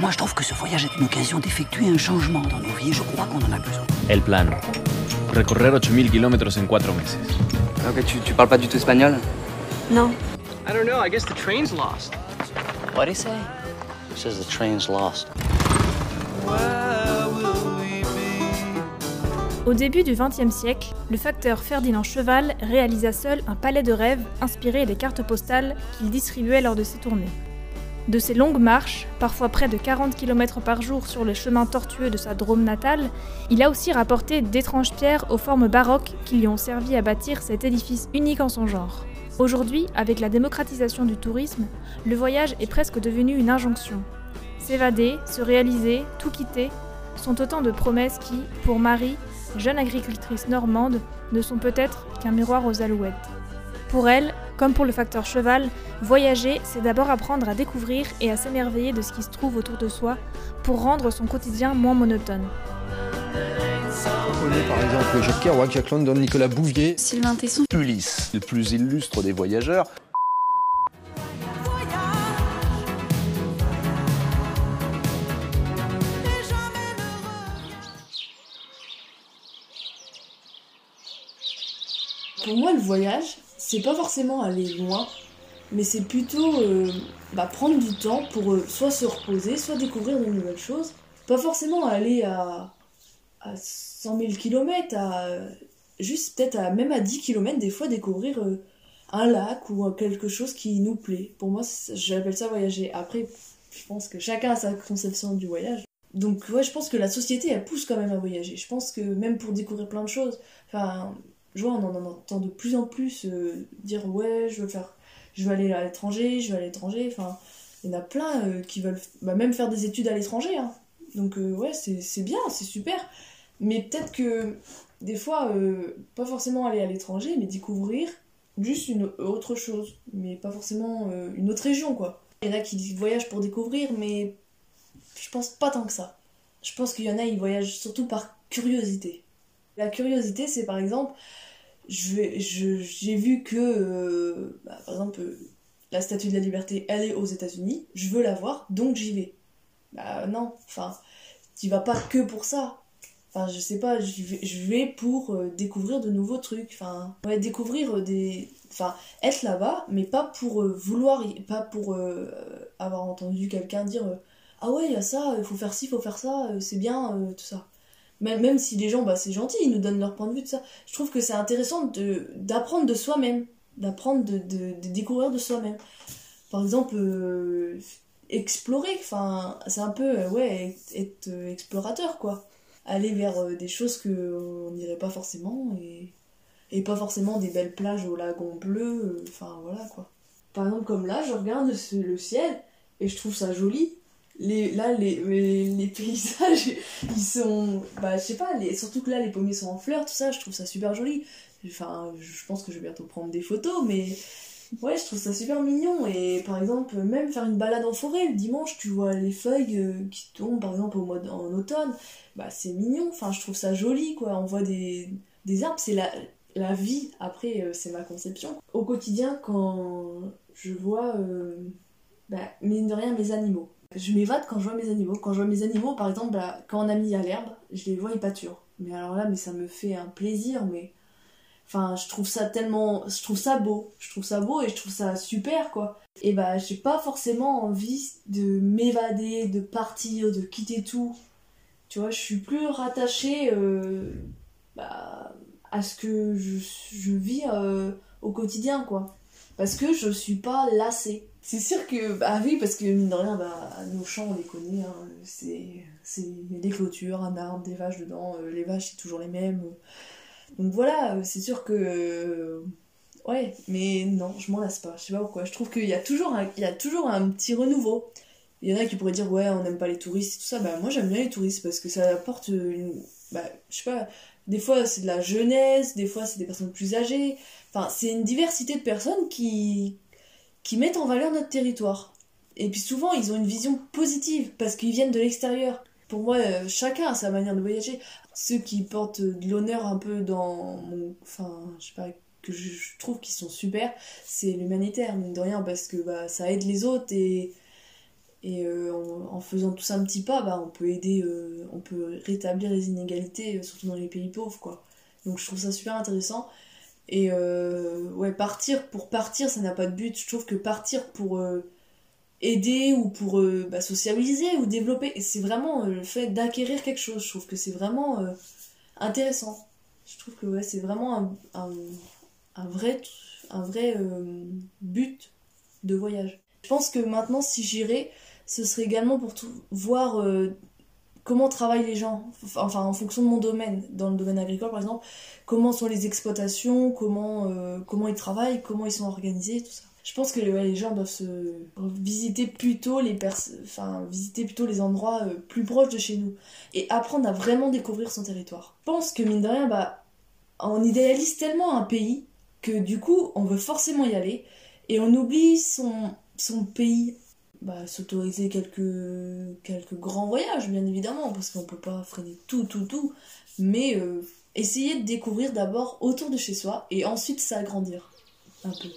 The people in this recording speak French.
Moi, je trouve que ce voyage est une occasion d'effectuer un changement dans nos vies et je crois qu'on en a besoin. El plan. Recorrer 8000 kilómetros en cuatro meses. Ok, tu, tu parles pas du tout espagnol? Non. I don't know. I guess the train's lost. What'd he say? He says the train's lost. Au début du XXe siècle, le facteur Ferdinand Cheval réalisa seul un palais de rêve inspiré des cartes postales qu'il distribuait lors de ses tournées. De ses longues marches, parfois près de 40 km par jour sur les chemins tortueux de sa Drôme natale, il a aussi rapporté d'étranges pierres aux formes baroques qui lui ont servi à bâtir cet édifice unique en son genre. Aujourd'hui, avec la démocratisation du tourisme, le voyage est presque devenu une injonction. S'évader, se réaliser, tout quitter, sont autant de promesses qui, pour Marie, jeune agricultrice normande, ne sont peut-être qu'un miroir aux alouettes. Pour elle, comme pour le facteur cheval, voyager, c'est d'abord apprendre à découvrir et à s'émerveiller de ce qui se trouve autour de soi pour rendre son quotidien moins monotone. On connaît par exemple Jacques Kerouac, Jacques London, Nicolas Bouvier. Sylvain Tesson. Ulysse, le plus illustre des voyageurs. Pour moi, le voyage, c'est pas forcément aller loin, mais c'est plutôt euh, bah, prendre du temps pour euh, soit se reposer, soit découvrir de nouvelles choses. Pas forcément aller à, à 100 000 km, à, juste peut-être à, même à 10 km, des fois découvrir euh, un lac ou quelque chose qui nous plaît. Pour moi, j'appelle ça voyager. Après, je pense que chacun a sa conception du voyage. Donc ouais, je pense que la société, elle pousse quand même à voyager. Je pense que même pour découvrir plein de choses, enfin, je vois, on en entend de plus en plus euh, dire ouais, je veux faire, je veux aller à l'étranger, je veux aller à l'étranger. Enfin, il y en a plein euh, qui veulent bah, même faire des études à l'étranger. Hein. Donc euh, ouais, c'est bien, c'est super. Mais peut-être que des fois, pas forcément aller à l'étranger, mais découvrir juste une autre chose, mais pas forcément une autre région quoi. Il y en a qui voyagent pour découvrir, mais je pense pas tant que ça. Je pense qu'il y en a, ils voyagent surtout par curiosité. La curiosité, c'est par exemple, j'ai vu que, euh, bah, par exemple, euh, la Statue de la Liberté, elle est aux États-Unis, je veux la voir, donc j'y vais. Bah non, enfin, tu vas pas que pour ça. Enfin, je sais pas, je vais, je vais pour euh, découvrir de nouveaux trucs. Enfin, ouais, découvrir des. Enfin, être là-bas, mais pas pour vouloir, pas pour avoir entendu quelqu'un dire Ah ouais, il y a ça, il faut faire ci, il faut faire ça, c'est bien, tout ça même, même si les gens, bah, c'est gentil, ils nous donnent leur point de vue de ça. Je trouve que c'est intéressant d'apprendre de soi-même, d'apprendre de, de, de découvrir de soi-même. Par exemple, euh, explorer, enfin, c'est un peu, euh, ouais, être, euh, explorateur, quoi. Aller vers des choses qu'on n'irait pas forcément, et, et pas forcément des belles plages au lagon bleu, enfin, voilà, quoi. Par exemple, comme là, je regarde le ciel, et je trouve ça joli, les, là, les, les, paysages, ils sont. Bah, je sais pas, les, surtout que là, les pommiers sont en fleurs, tout ça, je trouve ça super joli. Enfin, je pense que je vais bientôt prendre des photos, mais ouais, je trouve ça super mignon. Et par exemple, même faire une balade en forêt le dimanche, tu vois les feuilles euh, qui tombent, par exemple, au mois en automne, bah, c'est mignon. Enfin, je trouve ça joli, quoi. On voit des, des arbres, c'est la, la vie. Après, euh, c'est ma conception. Au quotidien, quand je vois, euh, bah, mine de rien, mes animaux je m'évade quand je vois mes animaux. Quand je vois mes animaux, par exemple, bah, quand on a mis à l'herbe, je les vois, ils pâturent. Mais alors là, mais ça me fait un plaisir, mais. Enfin, je trouve ça tellement. Je trouve ça beau. Je trouve ça beau et je trouve ça super, quoi. Et bah, j'ai pas forcément envie de m'évader, de partir, de quitter tout. Tu vois, je suis plus rattachée euh, bah, à ce que je, vis euh, au quotidien, quoi. Parce que je suis pas lassée. C'est sûr que, bah oui, parce que mine de rien, bah, nos champs, on les connaît. Hein. C'est, des clôtures, un arbre, des vaches dedans. Euh, les vaches, c'est toujours les mêmes. Donc voilà, euh, c'est sûr que. Euh, ouais, mais non, je m'en lasse pas. Je sais pas pourquoi. Je trouve qu'il y, a toujours un, il y a toujours un petit renouveau. Il y en a qui pourraient dire, ouais, on n'aime pas les touristes et tout ça. Bah, moi, j'aime bien les touristes parce que ça apporte une. Bah, je sais pas. Des fois, c'est de la jeunesse, des fois, c'est des personnes plus âgées. Enfin, c'est une diversité de personnes qui, qui mettent en valeur notre territoire. Et puis souvent, ils ont une vision positive parce qu'ils viennent de l'extérieur. Pour moi, euh, chacun a sa manière de voyager. Ceux qui portent de l'honneur un peu dans mon. Enfin, je sais pas, que je trouve qu'ils sont super, c'est l'humanitaire, mine de rien, parce que bah, ça aide les autres et. Et euh, en, en faisant tous un petit pas, bah, on peut aider, euh, on peut rétablir les inégalités, euh, surtout dans les pays pauvres, quoi. Donc je trouve ça super intéressant. Et ouais, partir pour partir, ça n'a pas de but. Je trouve que partir pour aider ou pour bah, sociabiliser ou développer, c'est vraiment le fait d'acquérir quelque chose. Je trouve que c'est vraiment intéressant. Je trouve que ouais, c'est vraiment un, vrai, un vrai but de voyage. Je pense que maintenant, si j'irais, ce serait également pour voir euh, comment travaillent les gens, enfin en fonction de mon domaine, dans le domaine agricole par exemple, comment sont les exploitations, comment, euh, comment ils travaillent, comment ils sont organisés, tout ça. Je pense que les gens doivent se visiter plutôt les enfin visiter plutôt les endroits euh, plus proches de chez nous et apprendre à vraiment découvrir son territoire. Je pense que mine de rien, bah, on idéalise tellement un pays que du coup on veut forcément y aller et on oublie son, son pays bah, s'autoriser quelques, quelques grands voyages, bien évidemment, parce qu'on peut pas freiner tout, tout, tout, mais euh, essayer de découvrir d'abord autour de chez soi et ensuite s'agrandir un peu.